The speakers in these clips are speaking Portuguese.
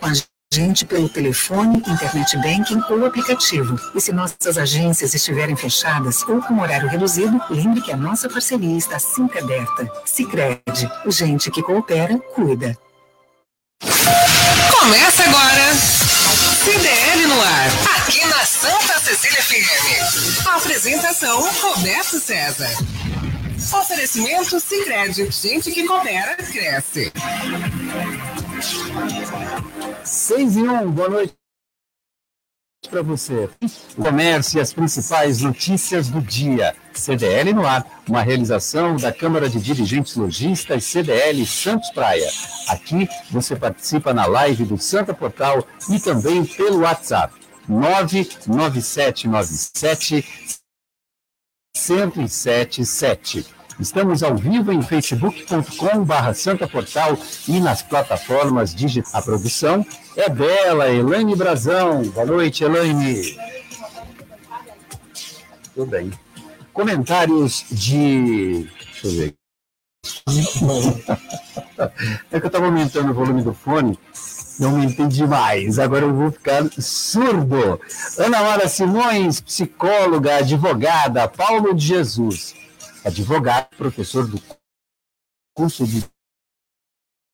com a gente pelo telefone, internet banking ou aplicativo. E se nossas agências estiverem fechadas ou com horário reduzido, lembre que a nossa parceria está sempre aberta. Sicredi, gente que coopera, cuida. Começa agora. CDL no ar, aqui na Santa Cecília FM. Apresentação Roberto César. Oferecimento Sicredi, gente que coopera, cresce. 6 e 1, boa noite para você. Comércio e as principais notícias do dia. CDL no ar, uma realização da Câmara de Dirigentes Logistas CDL Santos Praia. Aqui você participa na live do Santa Portal e também pelo WhatsApp 99797 1077. Estamos ao vivo em facebook.com.br Santa Portal e nas plataformas digitais. A produção é dela, Elaine Brazão. Boa noite, Elaine. Tudo bem. Comentários de. Deixa eu ver. É que eu estava aumentando o volume do fone eu aumentei demais, agora eu vou ficar surdo. Ana Mara Simões, psicóloga, advogada, Paulo de Jesus advogado, professor do curso de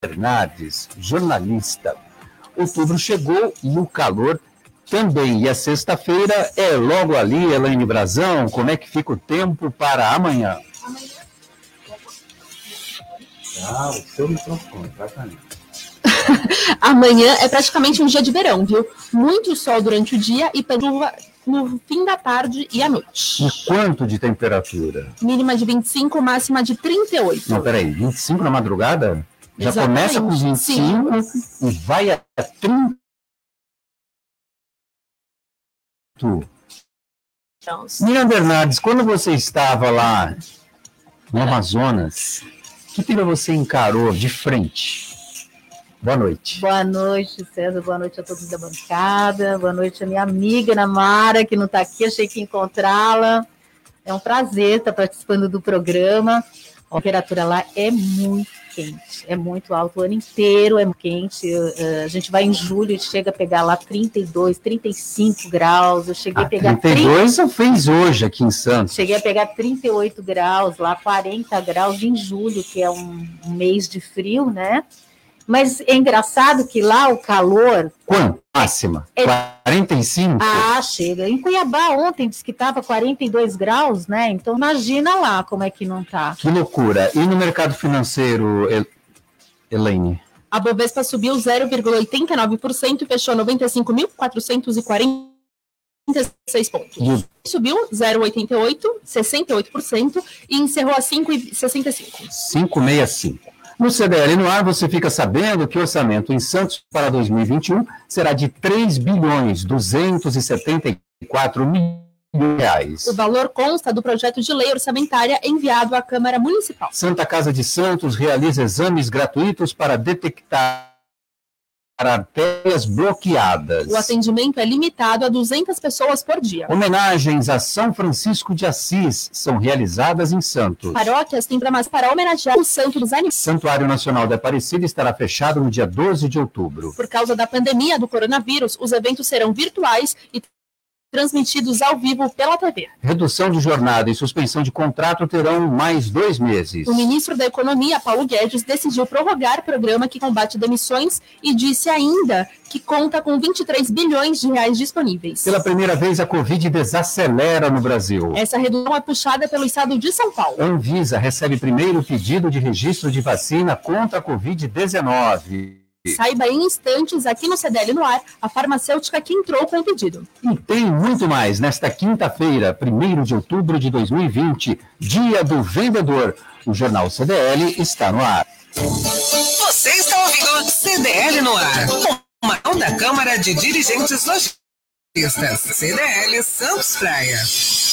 Bernardes, jornalista. Outubro chegou e o calor também. E a sexta-feira é logo ali, Elaine Brazão. Como é que fica o tempo para amanhã? Ah, o seu microfone, exatamente. amanhã é praticamente um dia de verão, viu? Muito sol durante o dia e chuva no fim da tarde e à noite. E quanto de temperatura? Mínima de 25, máxima de 38. Não, peraí, 25 na madrugada? Já Exatamente. começa com 25 Sim. e vai a 30. Miriam Bernardes, quando você estava lá no Amazonas, que tema você encarou de frente? Boa noite. Boa noite, César. Boa noite a todos da bancada. Boa noite a minha amiga Namara, que não está aqui. Achei que encontrá-la. É um prazer estar participando do programa. A temperatura lá é muito quente, é muito alto o ano inteiro, é quente. A gente vai em julho e chega a pegar lá 32, 35 graus. Eu cheguei a, a pegar 32 30... fez hoje aqui em Santos. Cheguei a pegar 38 graus lá, 40 graus em julho, que é um mês de frio, né? Mas é engraçado que lá o calor. Quanto? Máxima? É... 45? Ah, chega. Em Cuiabá ontem disse que estava 42 graus, né? Então imagina lá como é que não está. Que loucura. E no mercado financeiro, Elaine? A Bovespa subiu 0,89% e fechou 95.446 pontos. E... Subiu 0,88%, 68% e encerrou a 5,65%. 5,65%. No CDL no ar, você fica sabendo que o orçamento em Santos para 2021 será de 3 bilhões 274 milhões de reais. O valor consta do projeto de lei orçamentária enviado à Câmara Municipal. Santa Casa de Santos realiza exames gratuitos para detectar artérias bloqueadas. O atendimento é limitado a 200 pessoas por dia. Homenagens a São Francisco de Assis são realizadas em Santos. Paróquias têm programas para homenagear o Santo dos Animais. Santuário Nacional da Aparecida estará fechado no dia 12 de outubro. Por causa da pandemia do coronavírus, os eventos serão virtuais e transmitidos ao vivo pela TV. Redução de jornada e suspensão de contrato terão mais dois meses. O ministro da Economia, Paulo Guedes, decidiu prorrogar o programa que combate demissões e disse ainda que conta com 23 bilhões de reais disponíveis. Pela primeira vez, a Covid desacelera no Brasil. Essa redução é puxada pelo estado de São Paulo. Anvisa recebe primeiro pedido de registro de vacina contra a Covid-19. Saiba em instantes aqui no CDL no ar a farmacêutica que entrou com o pedido. E tem muito mais nesta quinta-feira, 1 de outubro de 2020, Dia do Vendedor. O Jornal CDL está no ar. Você está ouvindo CDL no ar, uma da Câmara de Dirigentes Lojistas, CDL Santos Praia.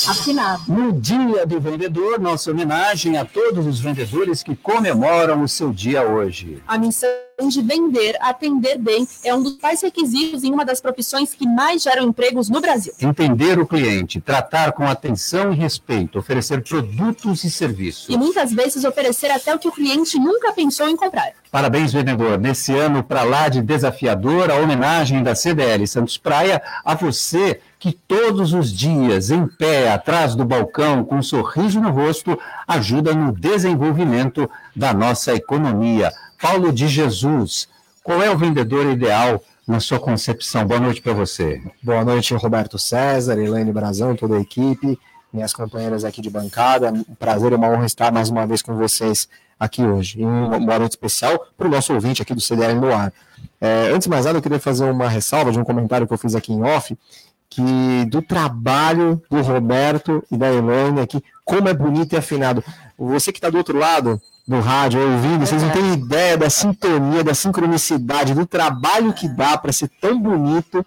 Afinado. No Dia do Vendedor, nossa homenagem a todos os vendedores que comemoram o seu dia hoje. A missão de vender, atender bem, é um dos principais requisitos em uma das profissões que mais geram empregos no Brasil. Entender o cliente, tratar com atenção e respeito, oferecer produtos e serviços. E muitas vezes oferecer até o que o cliente nunca pensou em comprar. Parabéns, vendedor. Nesse ano, para lá de desafiador, a homenagem da CDL Santos Praia a você que todos os dias, em pé, atrás do balcão, com um sorriso no rosto, ajuda no desenvolvimento da nossa economia. Paulo de Jesus, qual é o vendedor ideal na sua concepção? Boa noite para você. Boa noite, Roberto César, Elaine Brazão, toda a equipe, minhas companheiras aqui de bancada. Um prazer e uma honra estar mais uma vez com vocês aqui hoje. E uma boa noite especial para o nosso ouvinte aqui do CDL no ar. É, antes de mais nada, eu queria fazer uma ressalva de um comentário que eu fiz aqui em off, que do trabalho do Roberto e da Elaine aqui, como é bonito e afinado. Você que está do outro lado do rádio ouvindo, vocês não têm ideia da sintonia, da sincronicidade, do trabalho que dá para ser tão bonito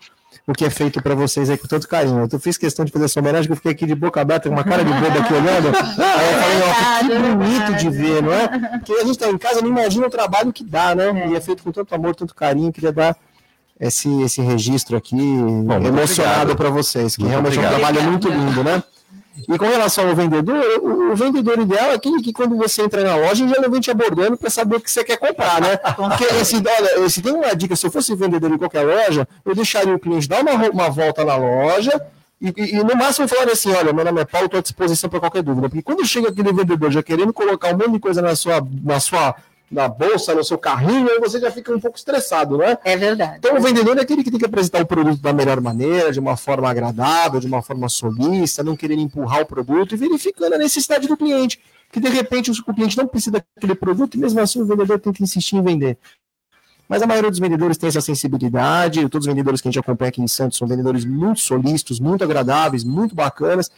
o que é feito para vocês aí com tanto carinho. Eu fiz questão de fazer essa homenagem, que eu fiquei aqui de boca aberta, com uma cara de boba aqui olhando. Aí eu falei, ó, que bonito de ver, não é? Porque a gente está em casa, não imagina o trabalho que dá, né? E é feito com tanto amor, tanto carinho, queria dar esse, esse registro aqui Bom, emocionado para vocês, que Muito realmente é um obrigado. trabalho muito lindo, né? E com relação ao vendedor, o, o vendedor ideal é aquele que quando você entra na loja já vem te abordando para saber o que você quer comprar, né? Porque esse, olha, se tem uma dica, se eu fosse vendedor em qualquer loja, eu deixaria o cliente dar uma, uma volta na loja e, e- e no máximo falar assim, olha, meu nome é Paulo, estou à disposição para qualquer dúvida. Porque quando chega aquele vendedor já querendo colocar um monte de coisa na sua, na sua na bolsa, no seu carrinho, aí você já fica um pouco estressado, né? É verdade. Então, o vendedor é aquele que tem que apresentar o produto da melhor maneira, de uma forma agradável, de uma forma solista, não querer empurrar o produto e verificando a necessidade do cliente. Porque, de repente, o cliente não precisa daquele produto e, mesmo assim, o vendedor tem que insistir em vender. Mas a maioria dos vendedores tem essa sensibilidade. Todos os vendedores que a gente acompanha aqui em Santos são vendedores muito solistas, muito agradáveis, muito bacanas.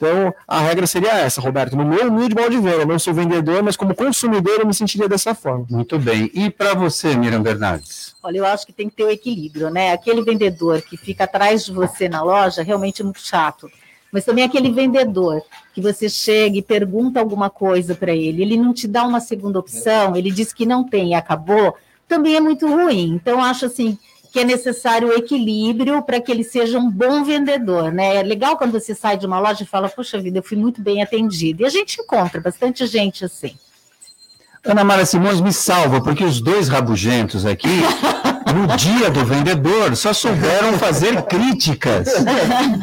Então, a regra seria essa, Roberto. No meu humilde modo de ver, eu não sou vendedor, mas como consumidor eu me sentiria dessa forma. Muito bem. E para você, Miriam Bernardes? Olha, eu acho que tem que ter o equilíbrio, né? Aquele vendedor que fica atrás de você na loja realmente é muito chato. Mas também aquele vendedor que você chega e pergunta alguma coisa para ele, ele não te dá uma segunda opção, ele diz que não tem e acabou, também é muito ruim. Então, eu acho assim que é necessário o equilíbrio para que ele seja um bom vendedor, né? É legal quando você sai de uma loja e fala, puxa vida, eu fui muito bem atendido. E a gente encontra bastante gente assim. Ana Mara Simões me salva, porque os dois rabugentos aqui, no dia do vendedor, só souberam fazer críticas.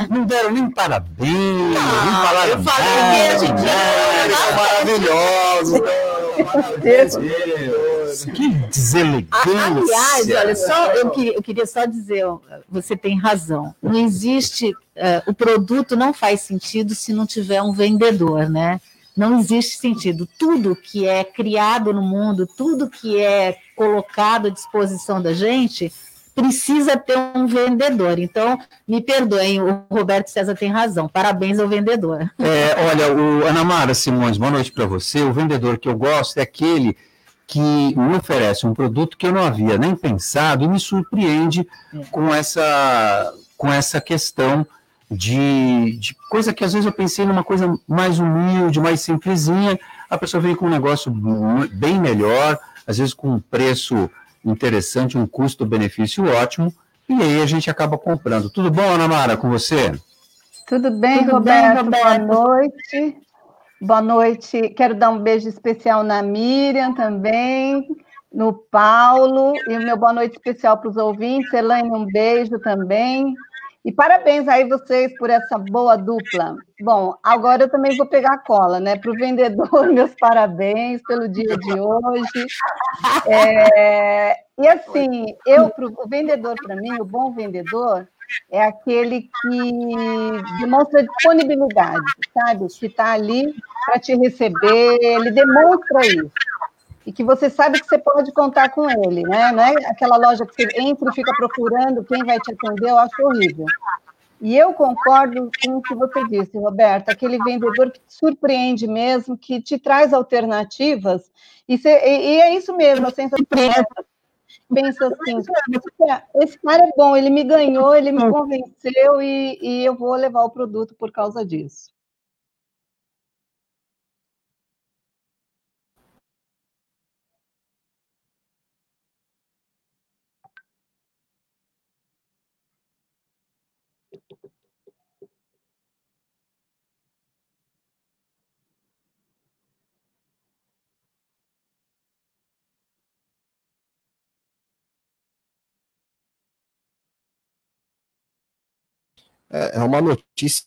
Não deram nem parabéns, nem falaram eu falei que a gente. Eles são maravilhosos. Que deselegância. Aliás, olha, só, eu, queria, eu queria só dizer, você tem razão. Não existe, eh, o produto não faz sentido se não tiver um vendedor, né? Não existe sentido. Tudo que é criado no mundo, tudo que é colocado à disposição da gente, precisa ter um vendedor. Então, me perdoem, o Roberto César tem razão. Parabéns ao vendedor. É, olha, o Ana Mara Simões, boa noite para você. O vendedor que eu gosto é aquele que me oferece um produto que eu não havia nem pensado e me surpreende com essa, com essa questão de, de coisa que às vezes eu pensei numa coisa mais humilde, mais simplesinha, a pessoa vem com um negócio bem melhor, às vezes com um preço interessante, um custo-benefício ótimo, e aí a gente acaba comprando. Tudo bom, Ana Mara, com você? Tudo bem, Tudo bem, Roberto? Boa Roberto? noite. Boa noite. Quero dar um beijo especial na Miriam também, no Paulo, e o meu boa noite especial para os ouvintes. Elaine, um beijo também. E parabéns aí vocês por essa boa dupla. Bom, agora eu também vou pegar a cola, né? Para o vendedor, meus parabéns pelo dia de hoje. É, e assim, eu, pro, o vendedor, para mim, o bom vendedor, é aquele que demonstra disponibilidade, sabe? Que está ali para te receber, ele demonstra isso. E que você sabe que você pode contar com ele, né? Não é aquela loja que você entra e fica procurando quem vai te atender, eu acho horrível. E eu concordo com o que você disse, Roberto, aquele vendedor que te surpreende mesmo, que te traz alternativas, e, e- e é isso mesmo, a sensação pensa assim, "Puxa, esse cara é bom, ele me ganhou, ele me convenceu e, e eu vou levar o produto por causa disso. É, é uma notícia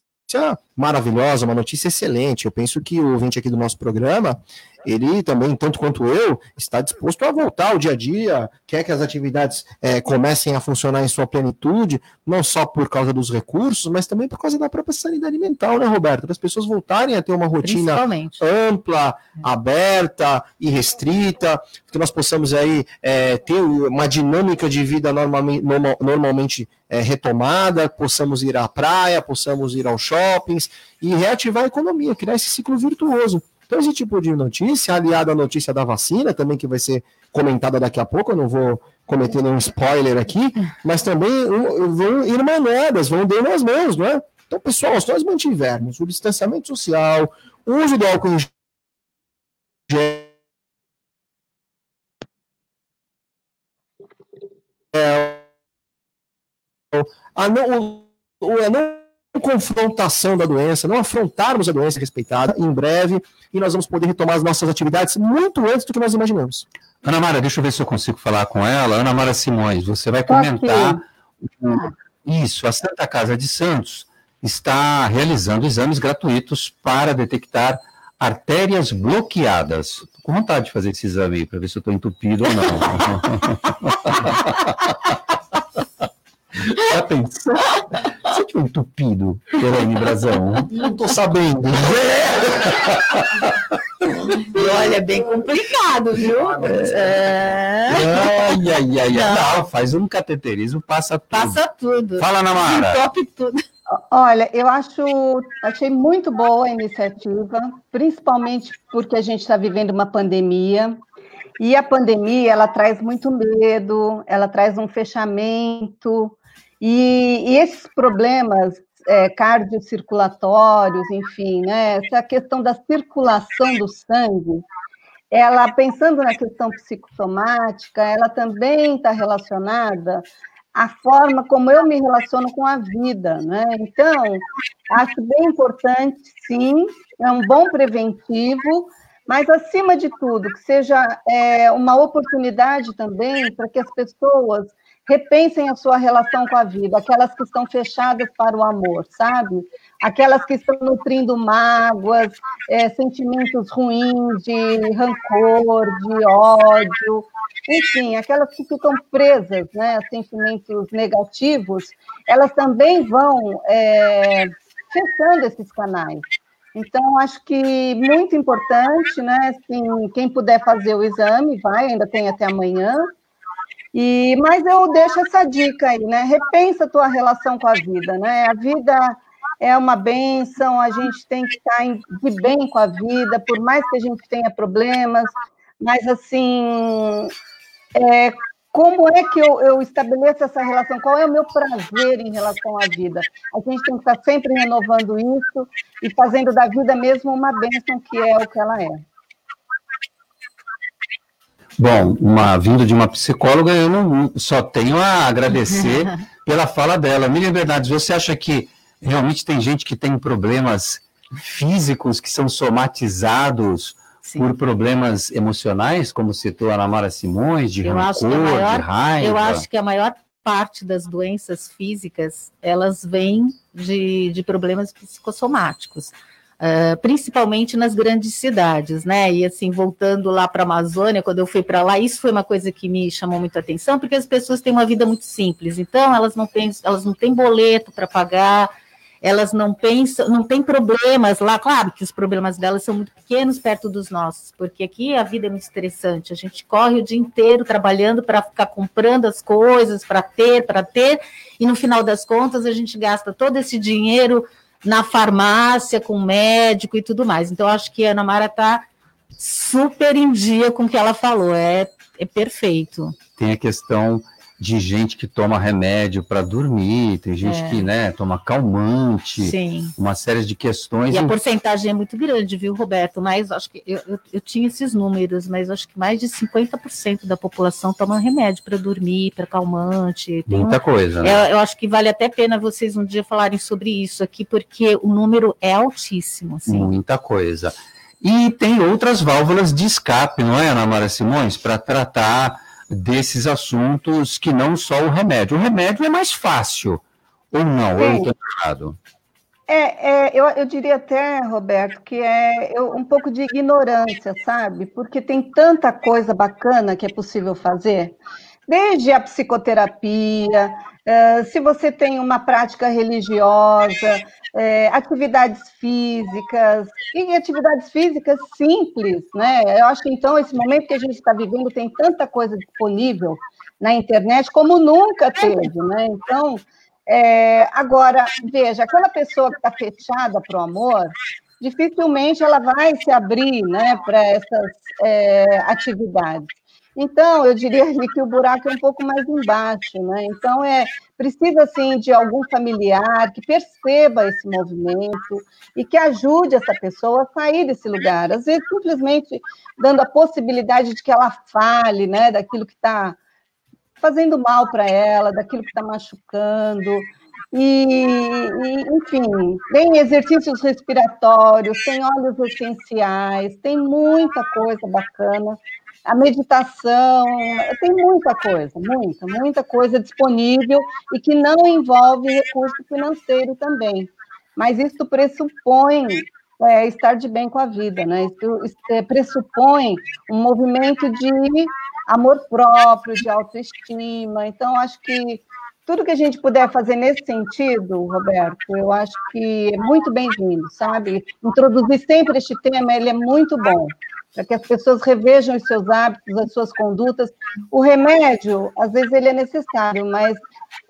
maravilhosa, uma notícia excelente. Eu penso que o ouvinte aqui do nosso programa, ele também, tanto quanto eu, está disposto a voltar ao dia a dia, quer que as atividades é, comecem a funcionar em sua plenitude, não só por causa dos recursos, mas também por causa da própria sanidade mental, né, Roberto? Para as pessoas voltarem a ter uma rotina ampla, aberta e restrita, que nós possamos aí é, ter uma dinâmica de vida normalmente, normal, normalmente é, retomada, possamos ir à praia, possamos ir aos shoppings e reativar a economia, criar esse ciclo virtuoso. Então, esse tipo de notícia, aliado à notícia da vacina, também que vai ser comentada daqui a pouco, eu não vou cometer nenhum spoiler aqui, mas também vão ir manadas, vão dar nas mãos, não é? Então, pessoal, se nós mantivermos o distanciamento social, o uso do álcool em gel, a não, a não confrontação da doença, não afrontarmos a doença respeitada em breve, e nós vamos poder retomar as nossas atividades muito antes do que nós imaginamos. Ana Mara, deixa eu ver se eu consigo falar com ela. Ana Mara Simões, você vai comentar isso. A Santa Casa de Santos está realizando exames gratuitos para detectar artérias bloqueadas. Estou com vontade de fazer esse exame para ver se eu estou entupido ou não. Já pensou? Você tinha entupido, Elaine Brazão? Não tô sabendo. E olha, é bem complicado, viu? É. Ai, ai, ai, Não. Não, faz um cateterismo, passa tudo. Passa tudo. Fala, Namara. Top tudo. Olha, eu acho, achei muito boa a iniciativa, principalmente porque a gente está vivendo uma pandemia. E a pandemia, ela traz muito medo, ela traz um fechamento, e, e esses problemas é, cardiocirculatórios, enfim, né, essa questão da circulação do sangue, ela, pensando na questão psicossomática, ela também está relacionada à forma como eu me relaciono com a vida, né? Então, acho bem importante, sim, é um bom preventivo, mas, acima de tudo, que seja é, uma oportunidade também para que as pessoas repensem a sua relação com a vida, aquelas que estão fechadas para o amor, sabe? Aquelas que estão nutrindo mágoas, é, sentimentos ruins de rancor, de ódio, enfim, aquelas que ficam presas, né, a sentimentos negativos, elas também vão é, fechando esses canais. Então, acho que muito importante, né? Assim, quem puder fazer o exame, vai, ainda tem até amanhã, e, mas eu deixo essa dica aí, né? Repensa a tua relação com a vida, né? A vida é uma benção, a gente tem que estar de bem com a vida, por mais que a gente tenha problemas, mas assim, é, como é que eu, eu, estabeleço essa relação? Qual é o meu prazer em relação à vida? A gente tem que estar sempre renovando isso e fazendo da vida mesmo uma bênção que é o que ela é. Bom, uma vinda de uma psicóloga, eu não só tenho a agradecer pela fala dela. Miriam Bernardes, você acha que realmente tem gente que tem problemas físicos que são somatizados Sim. por problemas emocionais, como citou a Ana Mara Simões, de eu rancor, maior, de raiva? Eu acho que a maior parte das doenças físicas, elas vêm de, de problemas psicossomáticos. Uh, principalmente nas grandes cidades, né? E assim, voltando lá para a Amazônia, quando eu fui para lá, isso foi uma coisa que me chamou muito a atenção, porque as pessoas têm uma vida muito simples, então elas não têm, elas não têm boleto para pagar, elas não pensam, não têm problemas lá, claro que os problemas delas são muito pequenos perto dos nossos, porque aqui a vida é muito estressante, a gente corre o dia inteiro trabalhando para ficar comprando as coisas, para ter, para ter, e no final das contas a gente gasta todo esse dinheiro na farmácia, com médico e tudo mais. Então, acho que a Ana Mara está super em dia com o que ela falou, é, é perfeito. Tem a questão de gente que toma remédio para dormir, tem gente É. que né, toma calmante, Sim. uma série de questões. E a porcentagem é muito grande, viu, Roberto? Mas acho que eu, eu, eu tinha esses números, mas acho que mais de 50% da população toma remédio para dormir, para calmante. Tem um- Muita coisa, né? eu, eu acho que vale até a pena vocês um dia falarem sobre isso aqui, porque o número é altíssimo. Assim. Muita coisa. E tem outras válvulas de escape, não é, Ana Mara Simões, para tratar desses assuntos que não só o remédio. O remédio é mais fácil, ou não? Eu Sim. estou errado. É, é, eu, eu diria até, Roberto, que é eu- um pouco de ignorância, sabe? Porque tem tanta coisa bacana que é possível fazer, desde a psicoterapia, eh, se você tem uma prática religiosa, eh, atividades físicas, e atividades físicas simples, né? Eu acho que então esse momento que a gente está vivendo tem tanta coisa disponível na internet como nunca teve, né? Então, é, agora, veja, aquela pessoa que está fechada para o amor, dificilmente ela vai se abrir né, para essas é, atividades. Então, eu diria que o buraco é um pouco mais embaixo, né? Então, é precisa, assim, de algum familiar que perceba esse movimento e que ajude essa pessoa a sair desse lugar. Às vezes, simplesmente dando a possibilidade de que ela fale, né, daquilo que está fazendo mal para ela, daquilo que está machucando. E, e, enfim, tem exercícios respiratórios, tem óleos essenciais, tem muita coisa bacana. A meditação, tem muita coisa, muita, muita coisa disponível e que não envolve recurso financeiro também. Mas isso pressupõe é, estar de bem com a vida, né? Isso, é, pressupõe um movimento de amor próprio, de autoestima. Então, acho que tudo que a gente puder fazer nesse sentido, Roberto, eu acho que é muito bem-vindo, sabe? Introduzir sempre este tema, ele é muito bom, para que as pessoas revejam os seus hábitos, as suas condutas. O remédio, às vezes, ele é necessário, mas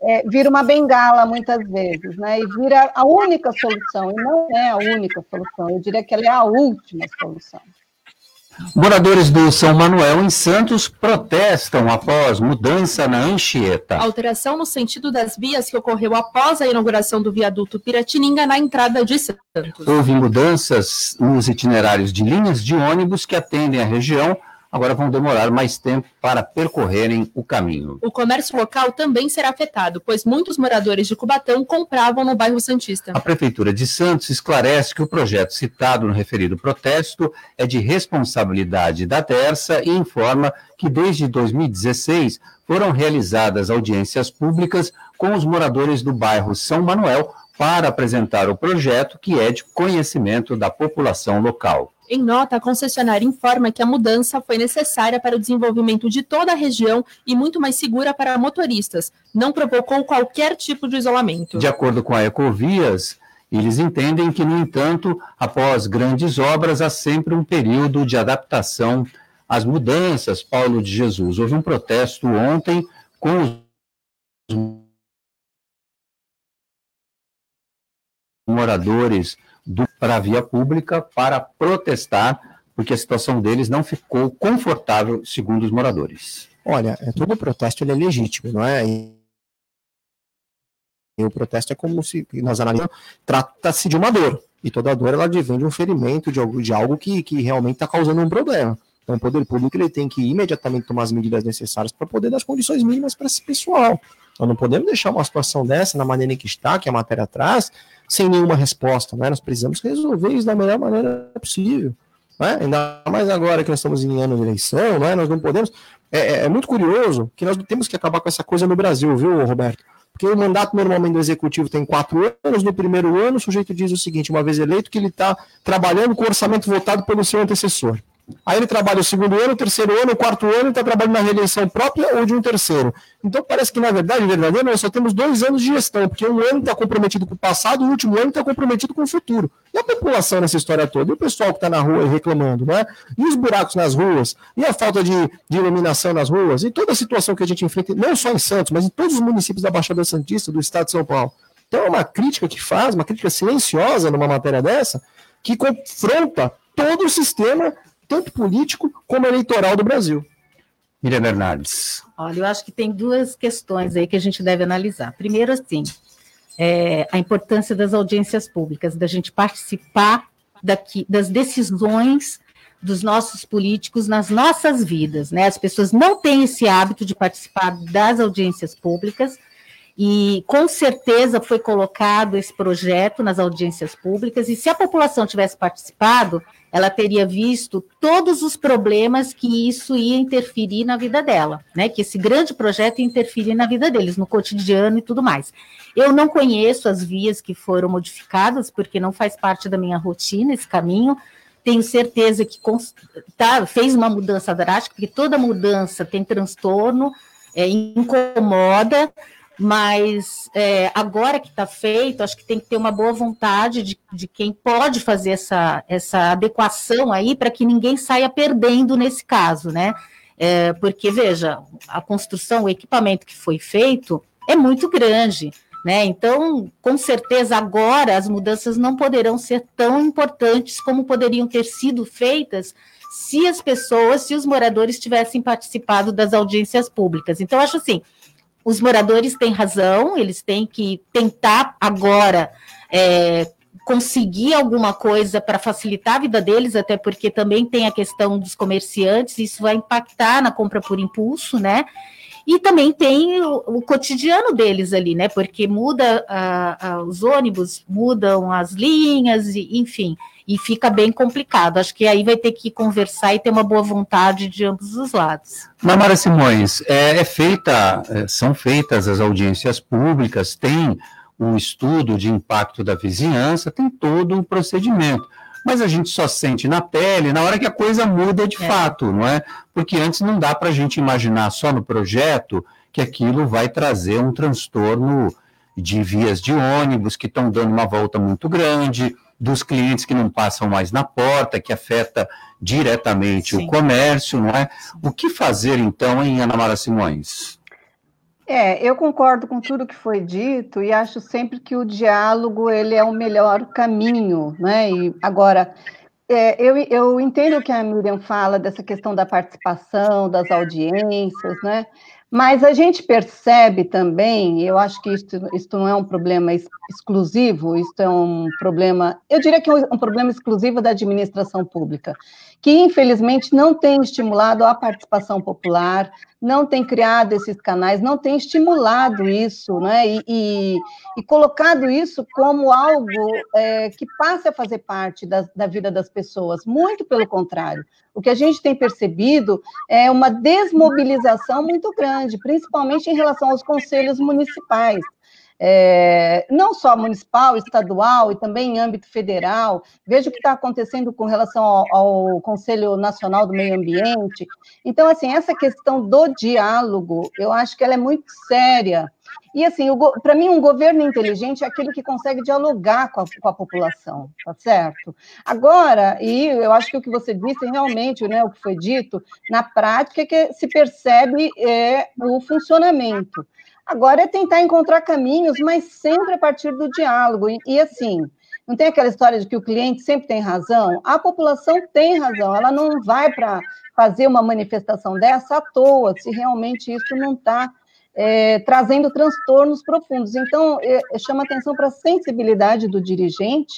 é, vira uma bengala muitas vezes, né? E vira a única solução, e não é a única solução, eu diria que ela é a última solução. Moradores do São Manuel, em Santos, protestam após mudança na Anchieta. Alteração no sentido das vias que ocorreu após a inauguração do viaduto Piratininga na entrada de Santos. Houve mudanças nos itinerários de linhas de ônibus que atendem a região, agora vão demorar mais tempo para percorrerem o caminho. O comércio local também será afetado, pois muitos moradores de Cubatão compravam no bairro Santista. A Prefeitura de Santos esclarece que o projeto citado no referido protesto é de responsabilidade da Terça e informa que desde 2016 foram realizadas audiências públicas com os moradores do bairro São Manuel para apresentar o projeto que é de conhecimento da população local. Em nota, a concessionária informa que a mudança foi necessária para o desenvolvimento de toda a região e muito mais segura para motoristas. Não provocou qualquer tipo de isolamento. De acordo com a Ecovias, eles entendem que, no entanto, após grandes obras, há sempre um período de adaptação às mudanças. Paulo de Jesus, houve um protesto ontem com os moradores do, para a via pública para protestar, porque a situação deles não ficou confortável, segundo os moradores. Olha, é, todo protesto é legítimo, não é? E, o protesto é como se, nós analisamos, trata-se de uma dor. E toda dor ela advém de um ferimento, de algo, de algo que, que realmente está causando um problema. Então, o poder público ele tem que imediatamente tomar as medidas necessárias para poder dar as condições mínimas para esse pessoal. Nós não podemos deixar uma situação dessa, na maneira em que está, que a matéria traz, sem nenhuma resposta. Né? Nós precisamos resolver isso da melhor maneira possível. Né? Ainda mais agora que nós estamos em ano de eleição, né? nós não podemos. É, é, muito curioso que nós temos que acabar com essa coisa no Brasil, viu, Roberto? Porque o mandato normalmente do executivo tem quatro anos. No primeiro ano, o sujeito diz o seguinte: uma vez eleito, que ele está trabalhando com o orçamento votado pelo seu antecessor. Aí ele trabalha o segundo ano, o terceiro ano, o quarto ano, está trabalhando na reeleição própria ou de um terceiro. Então parece que, na verdade, verdadeiro, nós só temos dois anos de gestão, porque um ano está comprometido com o passado e o último ano está comprometido com o futuro. E a população nessa história toda? E o pessoal que está na rua reclamando, né? E os buracos nas ruas? E a falta de, de iluminação nas ruas? E toda a situação que a gente enfrenta, não só em Santos, mas em todos os municípios da Baixada Santista, do estado de São Paulo. Então é uma crítica que faz, uma crítica silenciosa numa matéria dessa, que confronta todo o sistema tanto político como eleitoral do Brasil. Miriam Bernardes. Olha, eu acho que tem duas questões aí que a gente deve analisar. Primeiro, assim, é, a importância das audiências públicas, da gente participar daqui, das decisões dos nossos políticos nas nossas vidas, né? As pessoas não têm esse hábito de participar das audiências públicas, e com certeza foi colocado esse projeto nas audiências públicas, e se a população tivesse participado, ela teria visto todos os problemas que isso ia interferir na vida dela, né? Que esse grande projeto ia interferir na vida deles, no cotidiano e tudo mais. Eu não conheço as vias que foram modificadas, porque não faz parte da minha rotina esse caminho. Tenho certeza que tá, fez uma mudança drástica, porque toda mudança tem transtorno, é, incomoda, mas é, agora que está feito, acho que tem que ter uma boa vontade de, de quem pode fazer essa, essa adequação aí para que ninguém saia perdendo nesse caso, né? É, porque, veja, a construção, o equipamento que foi feito é muito grande, né? Então, com certeza, agora as mudanças não poderão ser tão importantes como poderiam ter sido feitas se as pessoas, se os moradores tivessem participado das audiências públicas. Então, acho assim os moradores têm razão, eles têm que tentar agora é, conseguir alguma coisa para facilitar a vida deles, até porque também tem a questão dos comerciantes, isso vai impactar na compra por impulso, né? E também tem o, o cotidiano deles ali, né? Porque muda os ônibus, mudam as linhas, e, enfim e fica bem complicado. Acho que aí vai ter que conversar e ter uma boa vontade de ambos os lados. Namara Simões, é, é feita, é, são feitas as audiências públicas, tem o estudo de impacto da vizinhança, tem todo o procedimento. Mas a gente só sente na pele na hora que a coisa muda de é. fato, não é? Porque antes não dá para a gente imaginar só no projeto que aquilo vai trazer um transtorno de vias de ônibus que estão dando uma volta muito grande, dos clientes que não passam mais na porta, que afeta diretamente Sim. o comércio, não é? O que fazer então em Ana Mara Simões? É, eu concordo com tudo que foi dito e acho sempre que o diálogo ele é o melhor caminho, né? E agora é, eu, eu entendo que a Miriam fala dessa questão da participação, das audiências, né? Mas a gente percebe também, eu acho que isso, isso não é um problema exclusivo, isso é um problema, eu diria que é um problema exclusivo da administração pública, que infelizmente não tem estimulado a participação popular, não tem criado esses canais, não tem estimulado isso, né? E, e, e colocado isso como algo é, que passe a fazer parte da, da vida das pessoas. Muito pelo contrário. O que a gente tem percebido é uma desmobilização muito grande, principalmente em relação aos conselhos municipais é, não só municipal, estadual e também em âmbito federal. Veja o que está acontecendo com relação ao, ao, Conselho Nacional do Meio Ambiente. Então, assim, essa questão do diálogo, eu acho que ela é muito séria. E, assim, para mim, um governo inteligente é aquele que consegue dialogar com a, com a, população, tá certo? Agora, e eu acho que o que você disse, realmente, né, o que foi dito, na prática, é que se percebe é, o funcionamento. Agora é tentar encontrar caminhos, mas sempre a partir do diálogo. E, e, assim, não tem aquela história de que o cliente sempre tem razão? A população tem razão, ela não vai para fazer uma manifestação dessa à toa, se realmente isso não está é, trazendo transtornos profundos. Então, é, chama atenção para a sensibilidade do dirigente,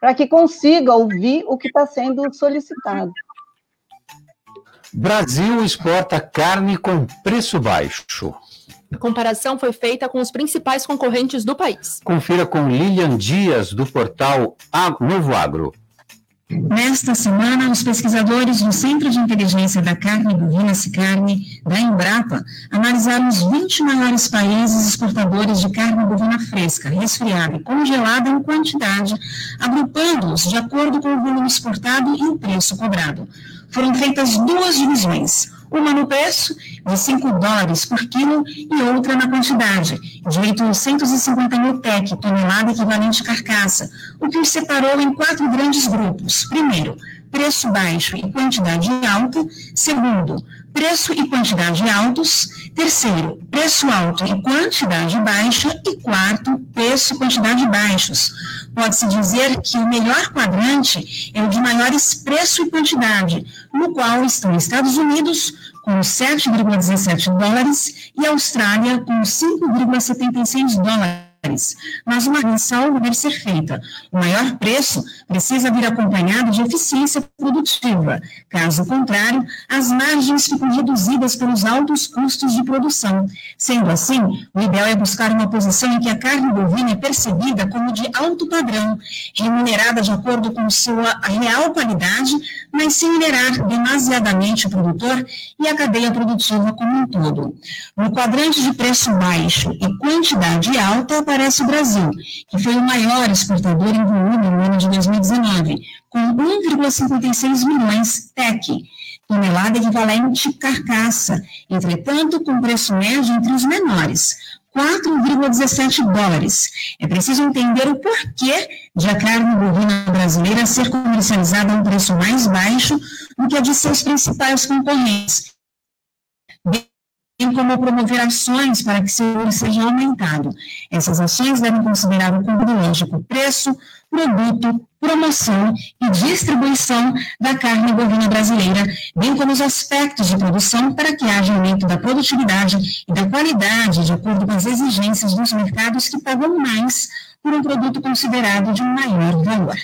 para que consiga ouvir o que está sendo solicitado. Brasil exporta carne com preço baixo. A comparação foi feita com os principais concorrentes do país. Confira com Lilian Dias, do portal Novo Agro. Nesta semana, os pesquisadores do Centro de Inteligência da Carne Bovina Cicarne, da Embrapa, analisaram os 20 maiores países exportadores de carne bovina fresca, resfriada e congelada em quantidade, agrupando-os de acordo com o volume exportado e o preço cobrado. Foram feitas duas divisões uma no preço, de 5 dólares por quilo, e outra na quantidade, de 850 mil TEC, tonelada equivalente carcaça, o que os separou em quatro grandes grupos. Primeiro, preço baixo e quantidade alta. Segundo, preço e quantidade altos. Terceiro, preço alto e quantidade baixa. E quarto, preço e quantidade baixos. Pode-se dizer que o melhor quadrante é o de maiores preço e quantidade, no qual estão Estados Unidos, com 7,17 dólares e Austrália com 5,76 dólares mas uma ressalva deve ser feita. O maior preço precisa vir acompanhado de eficiência produtiva. Caso contrário, as margens ficam reduzidas pelos altos custos de produção. Sendo assim, o ideal é buscar uma posição em que a carne bovina é percebida como de alto padrão, remunerada de acordo com sua real qualidade, mas sem minerar demasiadamente o produtor e a cadeia produtiva como um todo. No quadrante de preço baixo e quantidade alta, aparece o Brasil, que foi o maior exportador em volume no ano de 2019, com 1,56 milhões TEC, tonelada equivalente carcaça, entretanto, com preço médio entre os menores, 4,17 dólares. É preciso entender o porquê de a carne bovina brasileira ser comercializada a um preço mais baixo do que a de seus principais concorrentes, bem como promover ações para que seu valor seja aumentado. Essas ações devem considerar o lógico preço, produto, promoção e distribuição da carne bovina brasileira, bem como os aspectos de produção para que haja aumento da produtividade e da qualidade de acordo com as exigências dos mercados que pagam mais por um produto considerado de maior valor.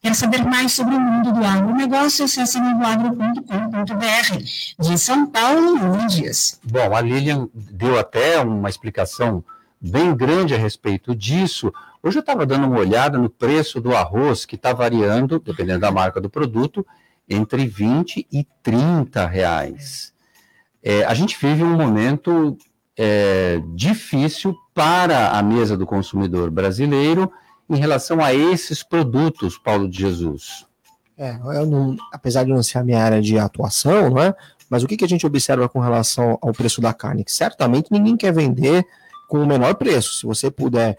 Quer saber mais sobre o mundo do agronegócio? Acesse novoagro.com.br. De São Paulo, Lilian Dias. Bom, a Lilian deu até uma explicação bem grande a respeito disso. Hoje eu estava dando uma olhada no preço do arroz, que está variando, dependendo da marca do produto, entre 20 e 30 reais. É, a gente vive um momento é, difícil para a mesa do consumidor brasileiro em relação a esses produtos, Paulo de Jesus. É, não, apesar de não ser a minha área de atuação, não é? Mas o que, que a gente observa com relação ao preço da carne? Certamente ninguém quer vender com o menor preço. Se você puder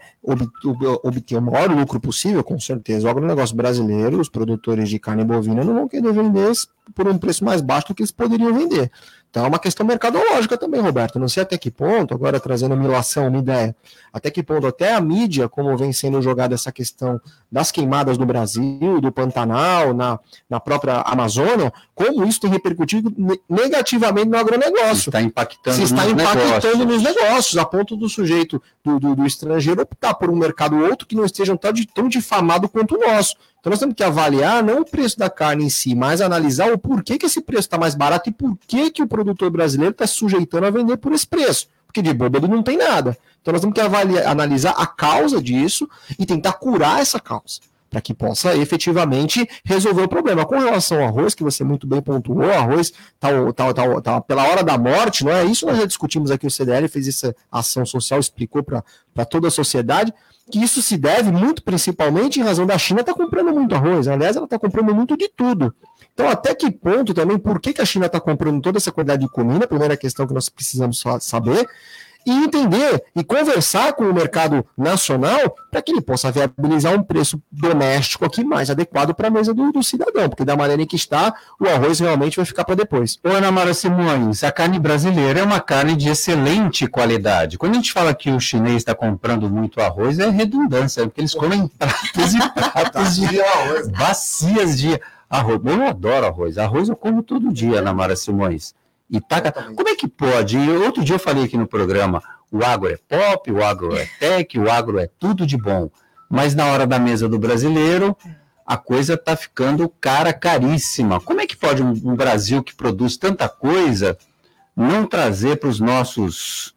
obter o maior lucro possível, com certeza. O agronegócio brasileiro, os produtores de carne bovina não vão querer vender por um preço mais baixo do que eles poderiam vender. Então é uma questão mercadológica também, Roberto. Não sei até que ponto, agora trazendo uma ilação, uma ideia, até que ponto até a mídia, como vem sendo jogada essa questão das queimadas no Brasil, do Pantanal, na, na própria Amazônia, como isso tem repercutido negativamente no agronegócio. Se está impactando, Se está nos, impactando negócios. nos negócios, a ponto do sujeito, do, do, do estrangeiro, optar por um mercado outro que não esteja tão, tão difamado quanto o nosso. Então nós temos que avaliar não o preço da carne em si, mas analisar o porquê que esse preço está mais barato e por que, que o produtor brasileiro está sujeitando a vender por esse preço. Porque de bobo ele não tem nada. Então nós temos que avaliar, analisar a causa disso e tentar curar essa causa para que possa efetivamente resolver o problema. Com relação ao arroz, que você muito bem pontuou, arroz tá, tá, tá, tá pela hora da morte, não é? Isso nós já discutimos aqui, o CDL fez essa ação social, explicou para toda a sociedade que isso se deve muito principalmente em razão da China estar tá comprando muito arroz. Aliás, ela está comprando muito de tudo. Então, até que ponto também, por que, que a China está comprando toda essa quantidade de comida? Primeira questão que nós precisamos saber e entender e conversar com o mercado nacional para que ele possa viabilizar um preço doméstico aqui mais adequado para a mesa do, do, cidadão, porque da maneira em que está, o arroz realmente vai ficar para depois. Ô Ana Mara Simões, a carne brasileira é uma carne de excelente qualidade. Quando a gente fala que o chinês está comprando muito arroz, é redundância, porque eles comem pratos e pratos de arroz, bacias de arroz. Eu adoro arroz. Arroz eu como todo dia, Ana Mara Simões. E taca. Como é que pode? E outro dia eu falei aqui no programa: o agro é pop, o agro é tech, o agro é tudo de bom. Mas na hora da mesa do brasileiro, a coisa está ficando cara, caríssima. Como é que pode um, um Brasil que produz tanta coisa não trazer para os nossos,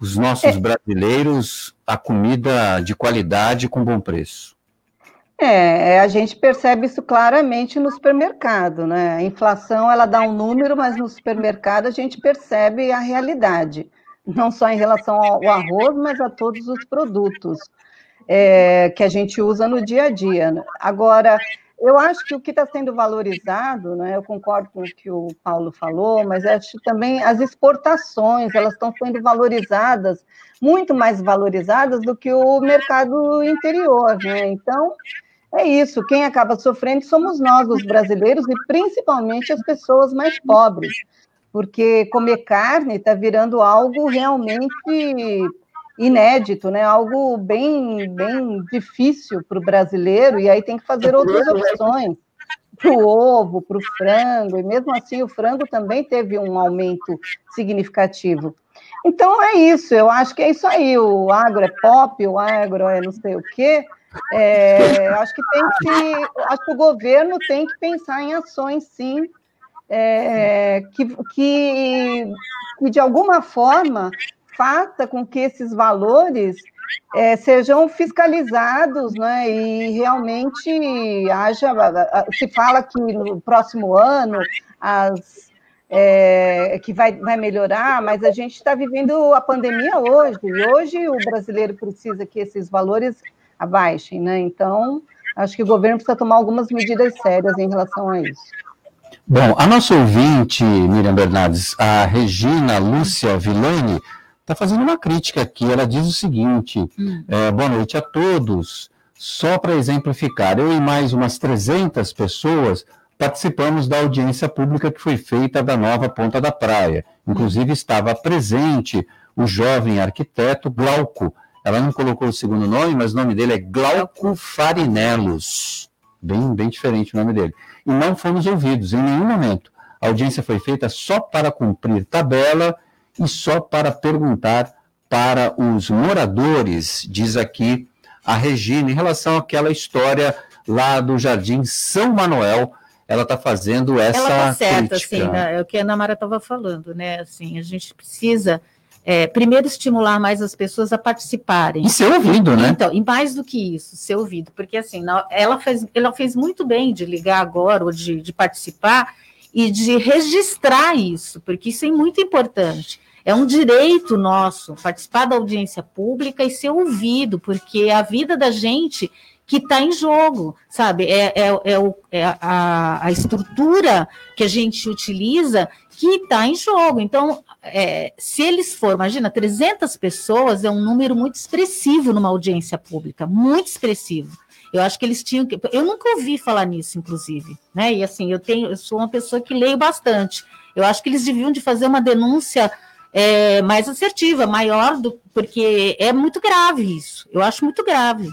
os nossos é. brasileiros a comida de qualidade com bom preço? É, é, a gente percebe isso claramente no supermercado, né? A inflação ela dá um número, mas no supermercado a gente percebe a realidade, não só em relação ao arroz, mas a todos os produtos é, que a gente usa no dia a dia. Né? Agora, eu acho que o que está sendo valorizado, né? Eu concordo com o que o Paulo falou, mas acho também as exportações elas estão sendo valorizadas muito mais valorizadas do que o mercado interior, né? Então é isso, quem acaba sofrendo somos nós, os brasileiros, e principalmente as pessoas mais pobres, porque comer carne está virando algo realmente inédito, né? Algo bem, bem difícil para o brasileiro, e aí tem que fazer outras opções. para o ovo, para o frango, e mesmo assim o frango também teve um aumento significativo. Então é isso, eu acho que é isso aí. O agro é pop, o agro é não sei o quê. É, acho que tem que, acho que o governo tem que pensar em ações, sim, é, que, que, que de alguma forma faça com que esses valores é, sejam fiscalizados, né, e realmente haja, se fala que no próximo ano as, é, que vai, vai melhorar, mas a gente está vivendo a pandemia hoje, e hoje o brasileiro precisa que esses valores abaixem, né, então acho que o governo precisa tomar algumas medidas sérias em relação a isso. Bom, a nossa ouvinte, Miriam Bernardes, a Regina Lúcia Villani, está fazendo uma crítica aqui. Ela diz o seguinte: hum. é, boa noite a todos. Só para exemplificar, eu e mais umas 300 pessoas participamos da audiência pública que foi feita da nova Ponta da Praia. Inclusive estava presente o jovem arquiteto Glauco. Ela não colocou o segundo nome, mas o nome dele é Glauco Farinelos. Bem, bem diferente o nome dele. E não fomos ouvidos em nenhum momento. A audiência foi feita só para cumprir tabela e só para perguntar para os moradores, diz aqui a Regina, em relação àquela história lá do Jardim São Manuel, ela está fazendo essa ela tá certa, crítica. assim, né? é o que a Ana Mara estava falando, né? Assim, a gente precisa é, primeiro estimular mais as pessoas a participarem. E ser ouvido, né? Então, e mais do que isso, ser ouvido, porque assim, ela fez, ela fez muito bem de ligar agora ou de, de participar e de registrar isso, porque isso é muito importante. É um direito nosso participar da audiência pública e ser ouvido, porque a vida da gente que está em jogo, sabe? É, é, é, o, é a, a, estrutura que a gente utiliza que está em jogo. Então, é, se eles for, imagina, 300 pessoas é um número muito expressivo numa audiência pública, muito expressivo. Eu acho que eles tinham que. Eu nunca ouvi falar nisso, inclusive, né? E assim, eu tenho, eu sou uma pessoa que leio bastante. Eu acho que eles deviam de fazer uma denúncia é, mais assertiva, maior, do, porque é muito grave isso. Eu acho muito grave.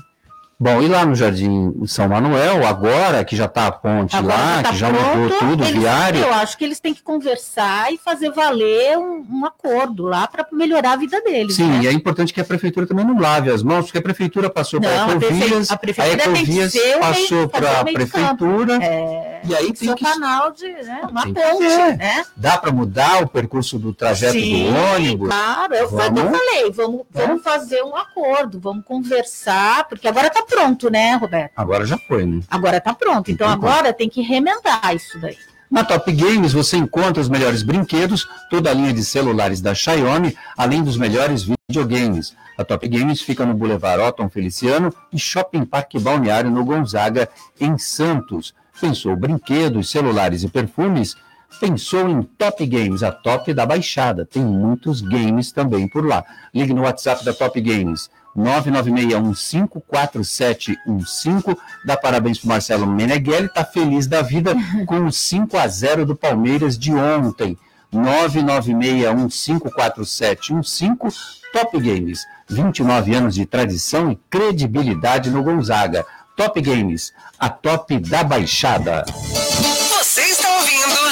Bom, e lá no Jardim São Manuel, agora que já está a ponte agora lá, tá que já pronto, mudou tudo, eles, viário. Eu acho que eles têm que conversar e fazer valer um, um acordo lá para melhorar a vida deles. Sim, né? e é importante que a prefeitura também não lave as mãos, porque a prefeitura passou para a Ecovias, a, prefeitura a Ecovias passou para a prefeitura, é, e aí tem que... canal de né, uma ponte. Né? Dá para mudar o percurso do trajeto Sim, do ônibus? claro, eu, vamos, eu falei, vamos, é? vamos fazer um acordo, vamos conversar, porque agora está pronto, né, Roberto? Agora já foi, né? Agora está pronto. Então agora tem que remendar isso daí. Na Top Games você encontra os melhores brinquedos, toda a linha de celulares da Xiaomi, além dos melhores videogames. A Top Games fica no Boulevard Otton Feliciano e Shopping Parque Balneário no Gonzaga, em Santos. Pensou brinquedos, celulares e perfumes? Pensou em Top Games, a top da Baixada. Tem muitos games também por lá. Ligue no WhatsApp da Top Games 996154715. Dá parabéns para Marcelo Meneghelli, está feliz da vida com o 5 a 0 do Palmeiras de ontem. 996154715. Top Games, 29 anos de tradição e credibilidade no Gonzaga. Top Games, a top da Baixada.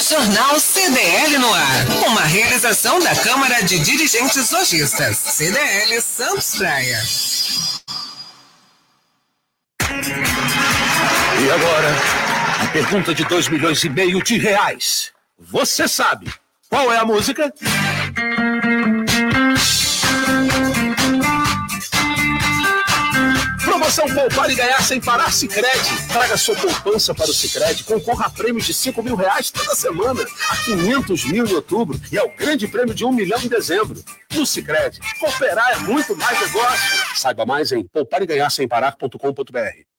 Jornal CDL no ar. Uma realização da Câmara de Dirigentes Lojistas. CDL Santos Praia. E agora, a pergunta de 2 milhões e meio de reais. Você sabe qual é a música? Promoção Poupar e Ganhar Sem Parar Cicred. Traga sua poupança para o Cicred. Concorra a prêmios de 5 mil reais toda semana, a 500 mil em outubro e ao grande prêmio de 1 milhão em dezembro. No Cicred, cooperar é muito mais negócio. Saiba mais em poupareganharsemaparar.com.br.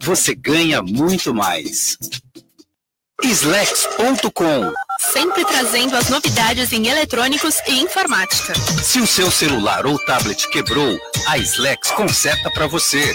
você ganha muito mais. Slex.com. Sempre trazendo as novidades em eletrônicos e informática. Se o seu celular ou tablet quebrou, a Slex conserta para você.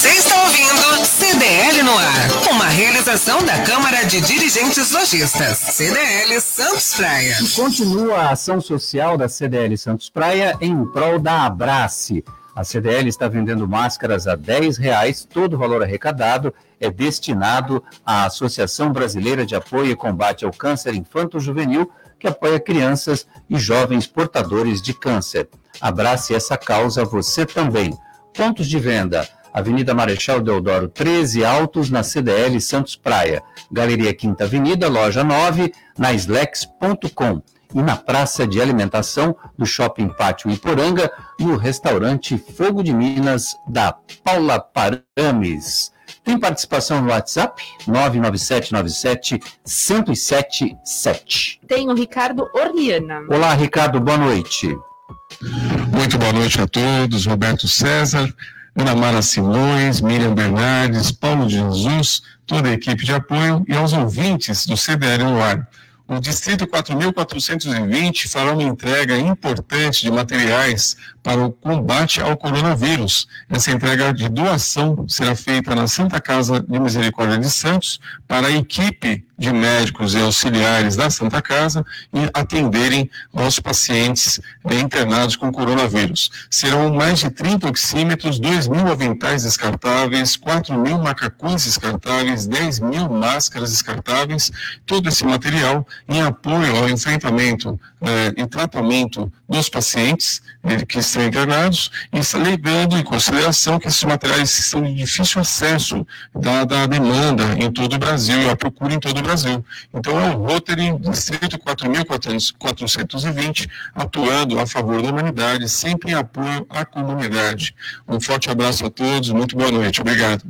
Você está ouvindo CDL no ar, uma realização da Câmara de Dirigentes Lojistas, CDL Santos Praia. E continua a ação social da CDL Santos Praia em prol da Abrace. A CDL está vendendo máscaras a 10 reais, todo o valor arrecadado é destinado à Associação Brasileira de Apoio e Combate ao Câncer Infanto-Juvenil, que apoia crianças e jovens portadores de câncer. Abrace essa causa você também. Pontos de venda: Avenida Marechal Deodoro 13 Altos, na CDL Santos Praia. Galeria Quinta Avenida, loja 9, na slex.com. E na praça de alimentação do Shopping Pátio Iporanga, no restaurante Fogo de Minas, da Paula Parames. Tem participação no WhatsApp? 99797 1077. Tem o Ricardo Orliana. Olá, Ricardo, boa noite. Muito boa noite a todos. Roberto César, Ana Mara Simões, Miriam Bernardes, Paulo de Jesus, toda a equipe de apoio e aos ouvintes do CDL no ar. O Distrito 4420 fará uma entrega importante de materiais para o combate ao coronavírus. Essa entrega de doação será feita na Santa Casa de Misericórdia de Santos para a equipe de médicos e auxiliares da Santa Casa atenderem aos pacientes internados com coronavírus. Serão mais de 30 oxímetros, 2 mil aventais descartáveis, 4 mil macacões descartáveis, 10 mil máscaras descartáveis, todo esse material em apoio ao enfrentamento eh, e tratamento dos pacientes eh, que estão internados e levando em consideração que esses materiais são de difícil acesso, dada a demanda em todo o Brasil e a procura em todo o Brasil. Então é o Rotary Distrito 4420 atuando a favor da humanidade, sempre em apoio à comunidade. Um forte abraço a todos, muito boa noite. Obrigado.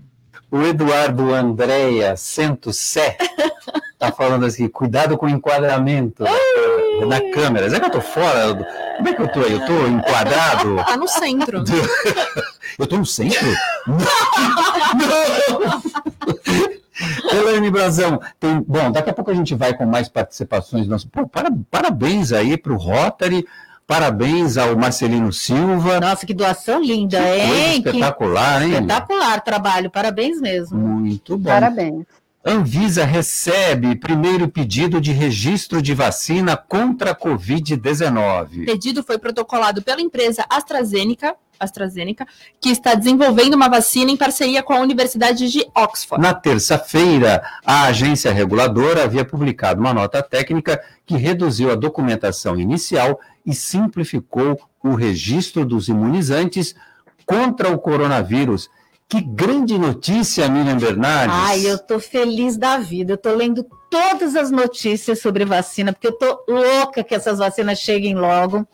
O Eduardo Andréia Sento Sé tá falando assim, cuidado com o enquadramento na, na câmera. Será que eu tô fora? Como é que eu tô aí? Eu tô enquadrado? Tá no centro. Eu tô no centro? Não! Elaine Brazão, tem, bom, daqui a pouco a gente vai com mais participações. Nós, pô, para, parabéns aí para o Rotary, parabéns ao Marcelino Silva. Nossa, que doação linda, Que coisa hein? Que espetacular, hein? Espetacular trabalho, parabéns mesmo. Muito bom. Parabéns. Anvisa recebe primeiro pedido de registro de vacina contra a Covid-19. O pedido foi protocolado pela empresa AstraZeneca, AstraZeneca, que está desenvolvendo uma vacina em parceria com a Universidade de Oxford. Na terça-feira, a agência reguladora havia publicado uma nota técnica que reduziu a documentação inicial e simplificou o registro dos imunizantes contra o coronavírus. Que grande notícia, Miriam Bernardes. Ai, eu tô feliz da vida. Eu tô lendo todas as notícias sobre vacina, porque eu tô louca que essas vacinas cheguem logo.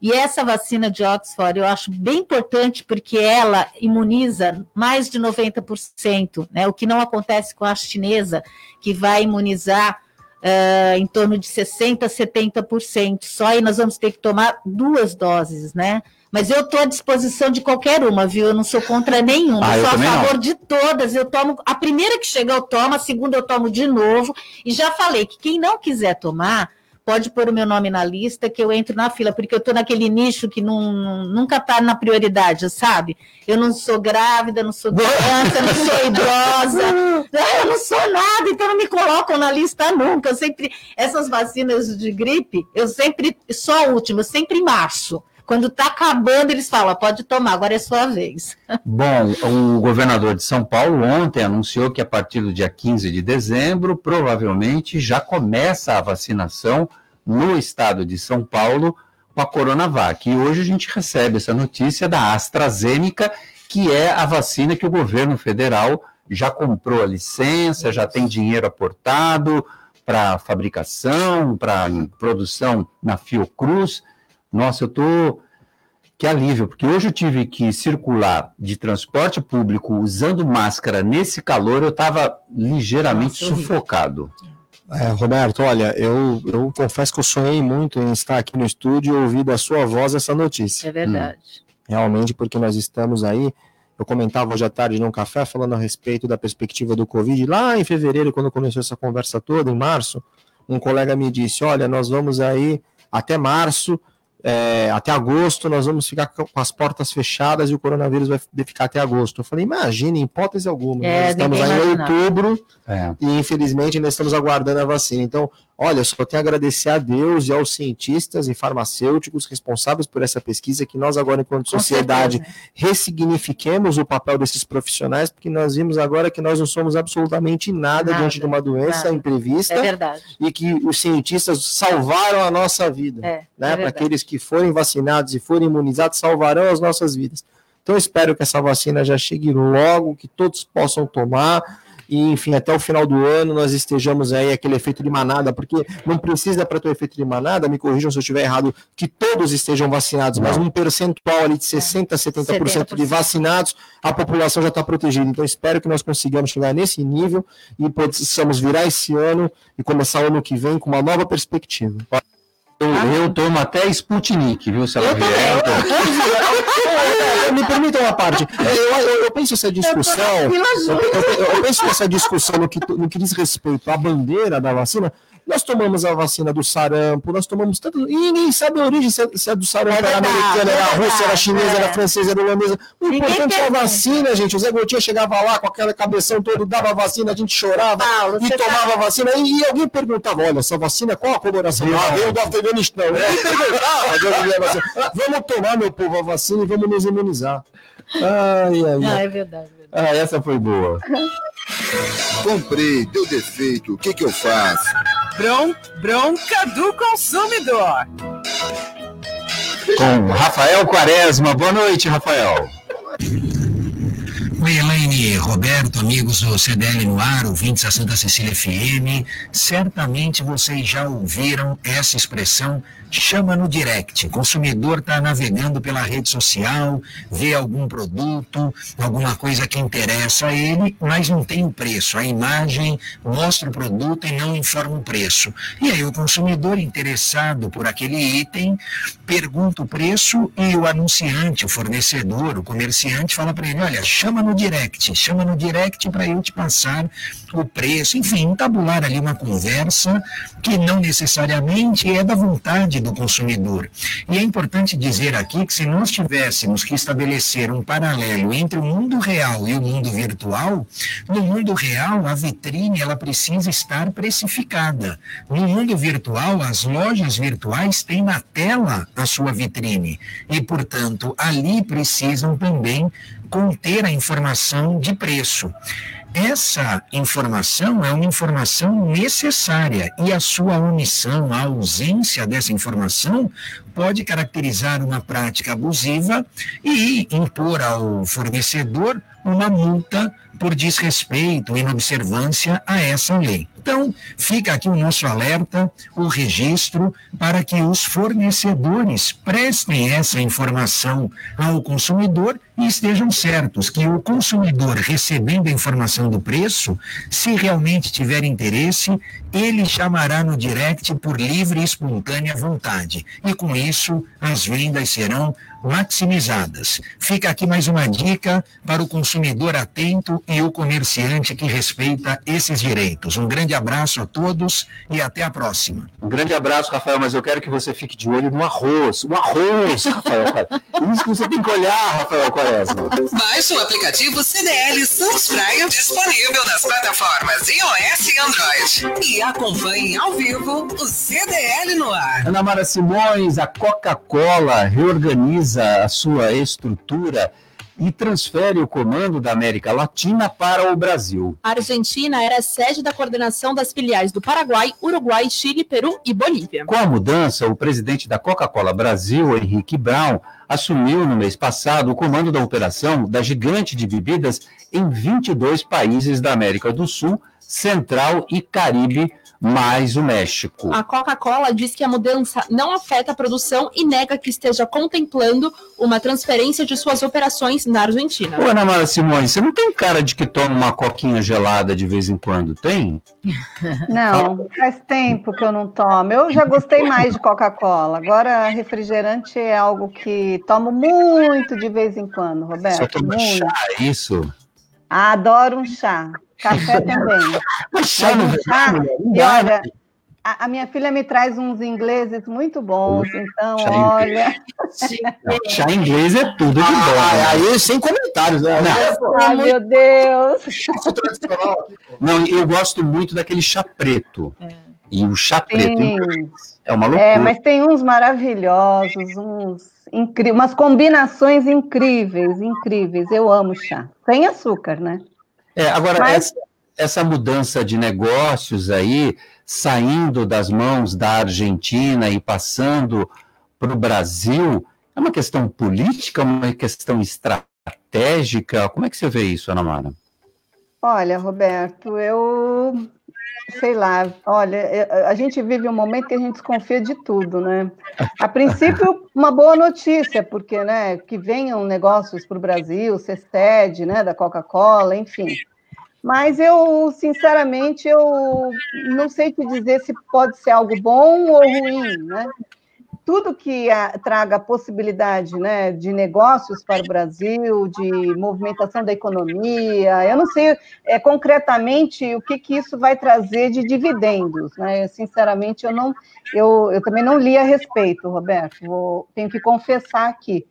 E essa vacina de Oxford eu acho bem importante porque ela imuniza mais de 90%, né? O que não acontece com a chinesa, que vai imunizar ah, em torno de 60% a 70%. Só e nós vamos ter que tomar duas doses, né? Mas eu estou à disposição de qualquer uma, viu? Eu não sou contra nenhuma. Ah, eu sou a também não. favor de todas. Eu tomo a primeira que chegar eu tomo, a segunda eu tomo de novo. E já falei que quem não quiser tomar pode pôr o meu nome na lista que eu entro na fila, porque eu estou naquele nicho que não, nunca está na prioridade, sabe? Eu não sou grávida, não sou criança, não sou idosa, eu não sou nada, então não me colocam na lista nunca. Eu sempre, essas vacinas de gripe, eu sempre, só a última, eu sempre em março. Quando está acabando, eles falam, pode tomar, agora é sua vez. Bom, o governador de São Paulo ontem anunciou que a partir do dia 15 de dezembro, provavelmente já começa a vacinação no estado de São Paulo com a Coronavac. E hoje a gente recebe essa notícia da AstraZeneca, que é a vacina que o governo federal já comprou a licença, já tem dinheiro aportado para fabricação, para produção na Fiocruz. Nossa, eu tô que alívio, porque hoje eu tive que circular de transporte público usando máscara nesse calor, eu estava ligeiramente Nossa, sufocado. É, Roberto, olha, eu, eu confesso que eu sonhei muito em estar aqui no estúdio e ouvir da sua voz essa notícia. É verdade. Hum. Realmente, porque nós estamos aí eu comentava hoje à tarde num café falando a respeito da perspectiva do Covid. Lá em fevereiro, quando começou essa conversa toda, em março, um colega me disse: Olha, nós vamos aí até março é, até agosto nós vamos ficar com as portas fechadas e o coronavírus vai ficar até agosto. Eu falei, imagine, em hipótese alguma. É, nós estamos aí em outubro é. e infelizmente ainda estamos aguardando a vacina. Então, olha, só tenho a agradecer a Deus e aos cientistas e farmacêuticos responsáveis por essa pesquisa, que nós agora, enquanto sociedade, ressignifiquemos o papel desses profissionais, porque nós vimos agora que nós não somos absolutamente nada, nada diante de uma doença nada. imprevista é e que os cientistas salvaram a nossa vida. É, né? É Para aqueles que que forem vacinados e forem imunizados salvarão as nossas vidas. Então, espero que essa vacina já chegue logo, que todos possam tomar. E, enfim, até o final do ano nós estejamos aí aquele efeito de manada, porque não precisa para ter o efeito de manada, me corrijam se eu estiver errado, que todos estejam vacinados, não. mas um percentual ali de 60%, 70%, 70%. de vacinados, a população já está protegida. Então, espero que nós consigamos chegar nesse nível e possamos virar esse ano e começar o ano que vem com uma nova perspectiva. Eu, eu tomo até Sputnik, viu, se ela vier. Me permita uma parte. Eu, eu, eu penso essa discussão. Eu, eu, penso essa discussão no que, no que diz respeito à bandeira da vacina nós tomamos a vacina do sarampo, nós tomamos tanto. E ninguém sabe a origem, se é, se é do sarampo, é era americana, era é russa, era chinesa, é. era francesa, era holandesa. O importante é a vacina, gente. O Zé Gotinha chegava lá com aquela cabeção toda, dava a vacina, a gente chorava Paulo, e tomava tá... a vacina. E, e, alguém perguntava: olha, essa vacina, qual a coloração? Ah, veio do Afeganistão. Né? vamos tomar, meu povo, a vacina e vamos nos imunizar. Ai, ai, ai. Ah, é verdade. Ah, essa foi boa. Comprei, deu defeito, o que que eu faço? Bron, bronca do consumidor. Com Rafael Quaresma. Boa noite, Rafael. Oi, Elaine, Roberto, amigos do CDL no ar, ouvintes da Santa Cecília FM. Certamente vocês já ouviram essa expressão chama no direct. O consumidor está navegando pela rede social, vê algum produto, alguma coisa que interessa a ele, mas não tem o preço. A imagem mostra o produto e não informa o preço. E aí o consumidor interessado por aquele item pergunta o preço e o anunciante, o fornecedor, o comerciante fala para ele: olha, chama no direct, chama no direct para eu te passar o preço. Enfim, tabular ali uma conversa que não necessariamente é da vontade do consumidor. E é importante dizer aqui que se nós tivéssemos que estabelecer um paralelo entre o mundo real e o mundo virtual, no mundo real a vitrine ela precisa estar precificada. No mundo virtual, as lojas virtuais têm na tela a sua vitrine e, portanto, ali precisam também conter a informação de preço. Essa informação é uma informação necessária e a sua omissão, a ausência dessa informação, pode caracterizar uma prática abusiva e impor ao fornecedor uma multa por desrespeito, inobservância a essa lei. Então, fica aqui o nosso alerta, o registro, para que os fornecedores prestem essa informação ao consumidor e estejam certos que o consumidor, recebendo a informação do preço, se realmente tiver interesse, ele chamará no direct por livre e espontânea vontade. E com isso, as vendas serão maximizadas. Fica aqui mais uma dica para o consumidor atento e o comerciante que respeita esses direitos. Um grande abraço a todos e até a próxima. Um grande abraço, Rafael, mas eu quero que você fique de olho no arroz. O arroz, Rafael. Isso que você tem que olhar, Rafael Quaresma. Baixe o aplicativo CDL Santos Praia disponível nas plataformas iOS e Android. E acompanhe ao vivo o CDL no ar. Ana Mara Simões, a Coca-Cola reorganiza a sua estrutura e transfere o comando da América Latina para o Brasil. A Argentina era sede da coordenação das filiais do Paraguai, Uruguai, Chile, Peru e Bolívia. Com a mudança, o presidente da Coca-Cola Brasil, Henrique Brown, assumiu no mês passado o comando da operação da gigante de bebidas em 22 países da América do Sul, Central e Caribe mais o México. A Coca-Cola diz que a mudança não afeta a produção e nega que esteja contemplando uma transferência de suas operações na Argentina. Ô, Ana Mara Simões, você não tem cara de que toma uma coquinha gelada de vez em quando, tem? Não, faz tempo que eu não tomo. Eu já gostei mais de Coca-Cola. Agora, refrigerante é algo que tomo muito de vez em quando, Roberto. Só toma muito. chá, é isso? Adoro um chá. Café também. Mas chá não um é e olha, né? a, a minha filha me traz uns ingleses muito bons, então, Chá olha. Chá inglês é tudo de bom. Ah, né? aí sem comentários, né? Não. Ai, meu Deus. Não, eu gosto muito daquele chá preto. E o chá preto é uma loucura. É, mas tem uns maravilhosos, uns incríveis, umas combinações incríveis, incríveis. Eu amo chá. Sem açúcar, né? É, agora, Mas- essa, essa mudança de negócios aí, saindo das mãos da Argentina e passando para o Brasil, é uma questão política, uma questão estratégica? Como é que você vê isso, Ana Mara? Olha, Roberto, eu sei lá, olha, é, a gente vive um momento que a gente desconfia de tudo, né? A princípio, uma boa notícia, porque, né, que venham negócios para o Brasil, ser né, da Coca-Cola, enfim. Mas eu, sinceramente, eu não sei te dizer se pode ser algo bom ou ruim, né? Tudo que ah, traga a possibilidade né, de negócios para o Brasil, de movimentação da economia, eu não sei é, concretamente o que, que isso vai trazer de dividendos. Né? Sinceramente, eu, não, eu, eu também não li a respeito, Roberto, vou, tenho que confessar aqui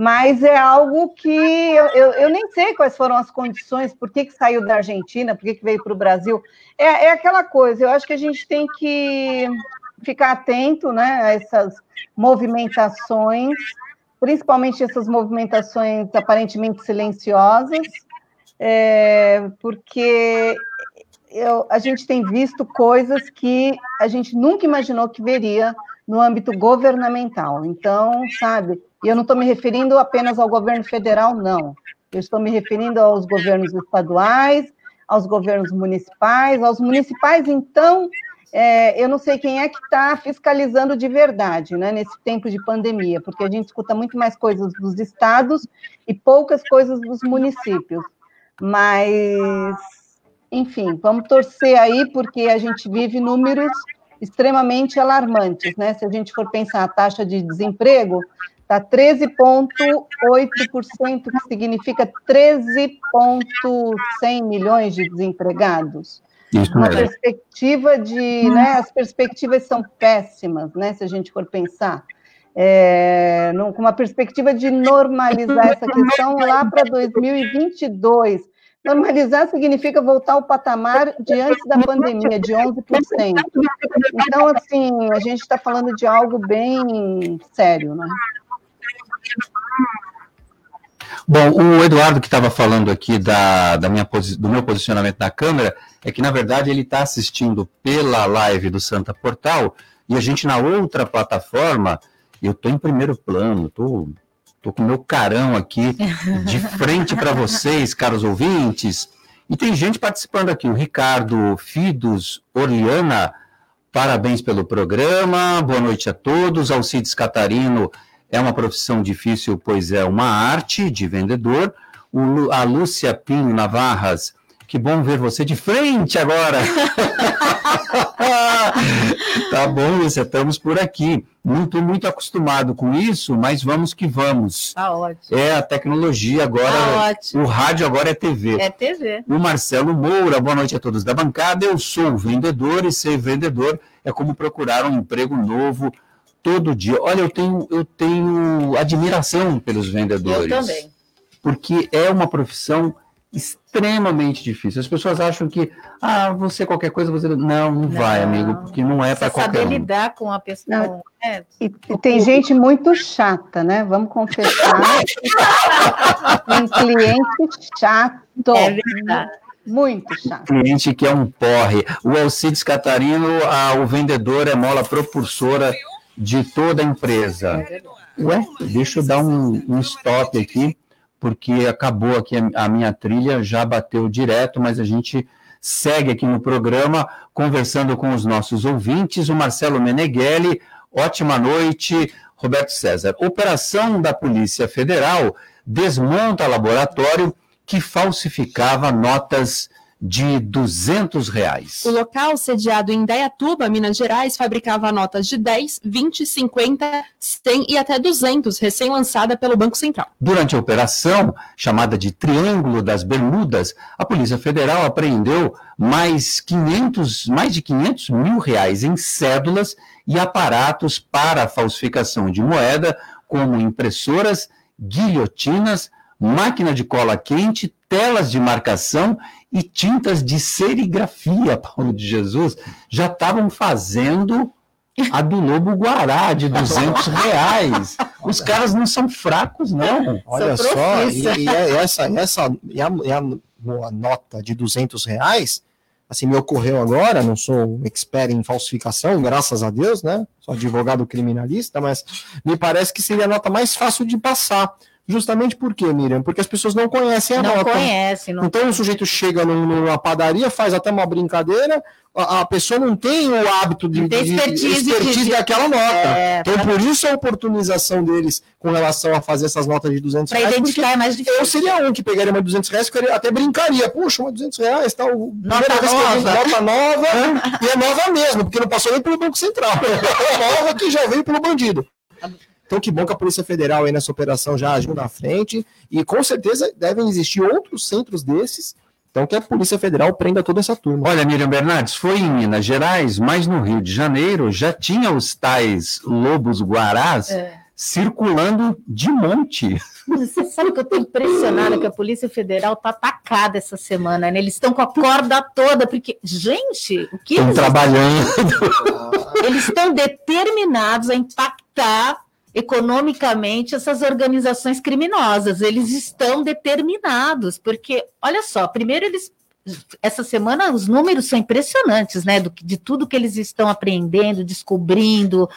mas é algo que eu, eu, eu, nem sei quais foram as condições, por que, que saiu da Argentina, por que, que veio para o Brasil. É, é aquela coisa, eu acho que a gente tem que ficar atento né, a essas movimentações, principalmente essas movimentações aparentemente silenciosas, é, porque eu, a gente tem visto coisas que a gente nunca imaginou que veria no âmbito governamental. Então, sabe, e eu não estou me referindo apenas ao governo federal, não. Eu estou me referindo aos governos estaduais, aos governos municipais, aos municipais, então, é, eu não sei quem é que está fiscalizando de verdade, né, nesse tempo de pandemia, porque a gente escuta muito mais coisas dos estados e poucas coisas dos municípios. Mas, enfim, vamos torcer aí, porque a gente vive números extremamente alarmantes, né? Se a gente for pensar a taxa de desemprego, está 13,8%, que significa 13,100 milhões de desempregados. Isso Uma mesmo. perspectiva de, né, as perspectivas são péssimas, né, se a gente for pensar. É, com uma perspectiva de normalizar essa questão lá para 2022. Normalizar significa voltar ao patamar de antes da pandemia, de 11%. Então, assim, a gente está falando de algo bem sério, né? Bom, o Eduardo que estava falando aqui da, da minha, do meu posicionamento na câmera, é que, na verdade, ele está assistindo pela live do Santa Portal, e a gente na outra plataforma, eu estou em primeiro plano, estou tô, com o meu carão aqui de frente para vocês, caros ouvintes, e tem gente participando aqui, o Ricardo Fidos Orliana, parabéns pelo programa, boa noite a todos, Alcides Catarino, é uma profissão difícil, pois é uma arte de vendedor. O a Lúcia Pinho Navarras, que bom ver você de frente agora. tá bom, Lúcia, estamos por aqui. Não estou muito acostumado com isso, mas vamos que vamos. Tá ótimo. É a tecnologia agora. Tá ótimo. O rádio agora é TV. É TV. O Marcelo Moura, boa noite a todos da bancada. Eu sou vendedor e ser vendedor é como procurar um emprego novo todo dia. Olha, eu tenho, eu tenho admiração pelos vendedores. Eu também. Porque é uma profissão extremamente difícil. As pessoas acham que, ah, você qualquer coisa, você. Não, não, vai, amigo, porque não é para Você qualquer saber um. lidar com a pessoa. É, E, e tem gente muito chata, né? Vamos confessar. tem cliente chato. É verdade. Muito chato. cliente que é um porre. O Alcides Catarino, ah, o vendedor é mola propulsora de toda a empresa. Ué, deixa eu dar um, um stop aqui, porque acabou aqui a, minha trilha, já bateu direto, mas a gente segue aqui no programa conversando com os nossos ouvintes. O Marcelo Meneghelli, ótima noite. Roberto César, operação da Polícia Federal desmonta laboratório que falsificava notas de 200 reais. O local, sediado em Dayatuba, Minas Gerais, fabricava notas de 10, 20, 50, 100 e até 200, recém-lançada pelo Banco Central. Durante a operação, chamada de Triângulo das Bermudas, a Polícia Federal apreendeu mais, 500, mais de 500 mil reais em cédulas e aparatos para falsificação de moeda, como impressoras, guilhotinas, máquina de cola quente, telas de marcação e tintas de serigrafia, Paulo de Jesus, já estavam fazendo a do Lobo Guará de 200 reais. Os caras não são fracos, não. Olha só, e, e é essa, essa e a, e a, a nota de 200 reais, assim, me ocorreu agora, não sou um expert em falsificação, graças a Deus, né? Sou advogado criminalista, mas me parece que seria a nota mais fácil de passar. Justamente por quê, Miriam? Porque as pessoas não conhecem a Não nota. conhecem, não Então o sujeito chega num- numa padaria, faz até uma brincadeira, a, a pessoa não tem o hábito de, de- expertise de- expertise de- daquela nota. É, então por isso a oportunização deles com relação a fazer essas notas de 200 Pra reais. identificar porque é mais difícil. Eu seria um que pegaria uma de 200 reais, que até brincaria. Puxa, uma de 200 reais. Nota que eu vi nova. Nota nova, e é nova mesmo, porque não passou nem pelo Banco Central. É nova que já veio pelo bandido. Então, que bom que a Polícia Federal aí nessa operação já agiu na frente, e com certeza devem existir outros centros desses. Então, que a Polícia Federal prenda toda essa turma. Olha, Miriam Bernardes, foi em Minas Gerais, mas no Rio de Janeiro já tinha os tais lobos guarás É. circulando de monte. Você sabe que eu estou impressionada que a Polícia Federal está atacada essa semana, né? Eles estão com a corda toda, porque, gente, o que Estão eles trabalhando. eles estão determinados a impactar economicamente essas organizações criminosas. Eles estão determinados, porque, olha só, primeiro eles. Essa semana os números são impressionantes, né? Do, de tudo que eles estão apreendendo, descobrindo,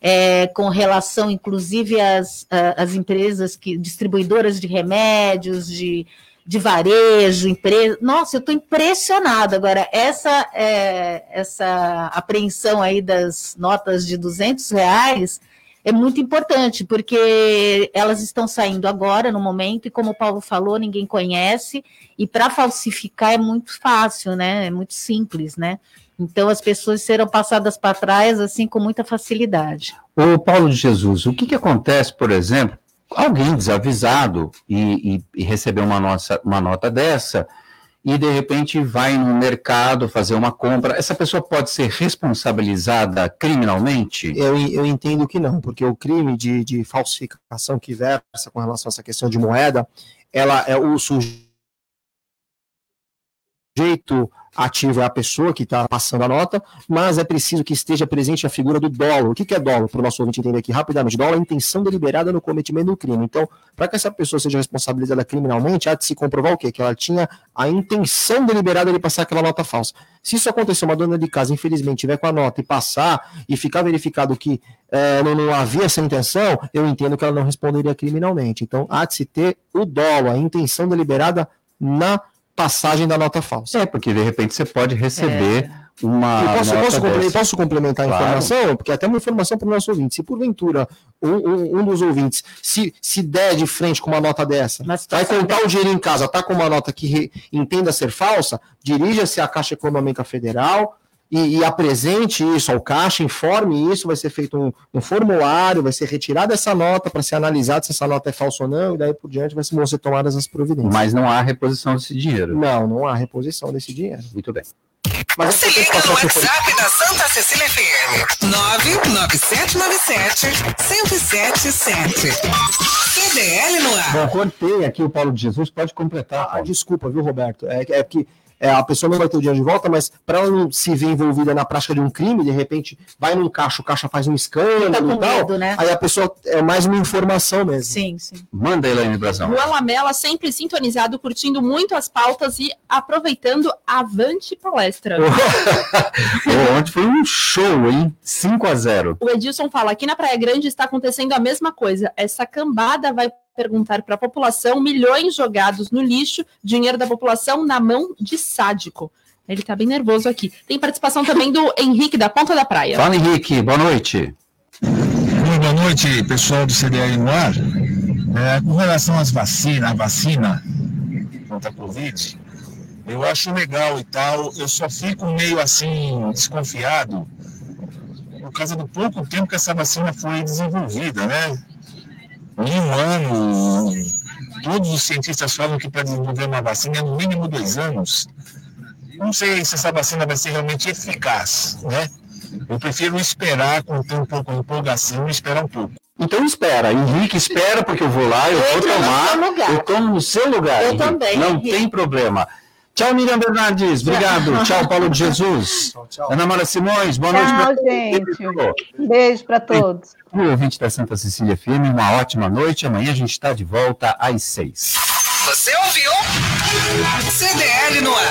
é, com relação, inclusive, às, às empresas que distribuidoras de remédios, de, de varejo, empresa. Nossa, eu estou impressionada. Agora, essa, é, essa apreensão aí das notas de 200 reais é muito importante, porque elas estão saindo agora, no momento, e como o Paulo falou, ninguém conhece, e para falsificar é muito fácil, né? É muito simples, né? Então as pessoas serão passadas para trás assim com muita facilidade. Ô, Paulo de Jesus, o que, que acontece, por exemplo, alguém desavisado e, e, e recebeu uma, nossa, uma nota dessa e de repente vai no mercado fazer uma compra, essa pessoa pode ser responsabilizada criminalmente? Eu, eu entendo que não, porque o crime de, de falsificação que versa com relação a essa questão de moeda, ela é o sujeito ativo é a pessoa que está passando a nota, mas é preciso que esteja presente a figura do dolo. O que, que é dolo? Para o nosso ouvinte entender aqui rapidamente. Dolo é a intenção deliberada no cometimento do crime. Então, para que essa pessoa seja responsabilizada criminalmente, há de se comprovar o quê? Que ela tinha a intenção deliberada de passar aquela nota falsa. Se isso acontecer, uma dona de casa, infelizmente, tiver com a nota e passar e ficar verificado que é, não, não havia essa intenção, eu entendo que ela não responderia criminalmente. Então, há de se ter o dolo, a intenção deliberada na passagem da nota falsa. É, porque de repente você pode receber uma. Eu posso, nota posso, comple- dessa. posso complementar a Claro. informação? Porque até uma informação para o nosso ouvinte. Se porventura um, um- um dos ouvintes se, se der de frente com uma nota dessa, vai contar o dinheiro em casa, tá com uma nota que re- entenda ser falsa, dirija-se à Caixa Econômica Federal e, e apresente isso ao Caixa, informe isso, vai ser feito um, um formulário, vai ser retirada essa nota para ser analisado se essa nota é falsa ou não, e daí por diante vai ser- vão ser tomadas as providências. Mas não há reposição desse dinheiro. Não, não há reposição desse dinheiro. Muito bem. Mas Se liga no WhatsApp da Santa Cecília FM. 99797-1077. CDL no ar. Bom, cortei aqui o Paulo de Jesus, pode completar. Ah, desculpa, viu, Roberto? É, é que é, a pessoa não vai ter o dinheiro de volta, mas para ela não se ver envolvida na prática de um crime, de repente vai num caixa, o caixa faz um escândalo com e tal, medo, né? aí a pessoa é mais uma informação mesmo. Sim, sim. Manda, Elaine Brazão. Luan Lamela sempre sintonizado, curtindo muito as pautas e aproveitando avante palestra. Ontem foi um show, hein? 5 a 0 O Edilson fala: aqui na Praia Grande está acontecendo a mesma coisa. Essa cambada vai perguntar para a população milhões jogados no lixo, dinheiro da população na mão de sádico. Ele tá bem nervoso aqui. Tem participação também do Henrique da Ponta da Praia. Fala, Henrique. Boa noite. Muito boa noite, pessoal do CDL no ar. É, com relação às vacinas, a vacina contra a Covid, eu acho legal e tal. Eu só fico meio assim desconfiado por causa do pouco tempo que essa vacina foi desenvolvida, né? Em um ano, todos os cientistas falam que para desenvolver uma vacina é no mínimo dois anos. Não sei se essa vacina vai ser realmente eficaz, né? Eu prefiro esperar com um pouco de empolgação esperar um pouco. Então espera, Henrique, espera, porque eu vou lá, eu vou tomar, eu tomo no seu lugar. Eu Henrique. também, Não Henrique. tem problema. Tchau, Miriam Bernardes, obrigado. Tchau, Paulo de Jesus. Ana Mara Simões, boa noite. Tchau, pra- gente. Um beijo para todos. O ouvinte da Santa Cecília FM, uma ótima noite. Amanhã a gente está de volta às seis. Você ouviu? CDL no ar.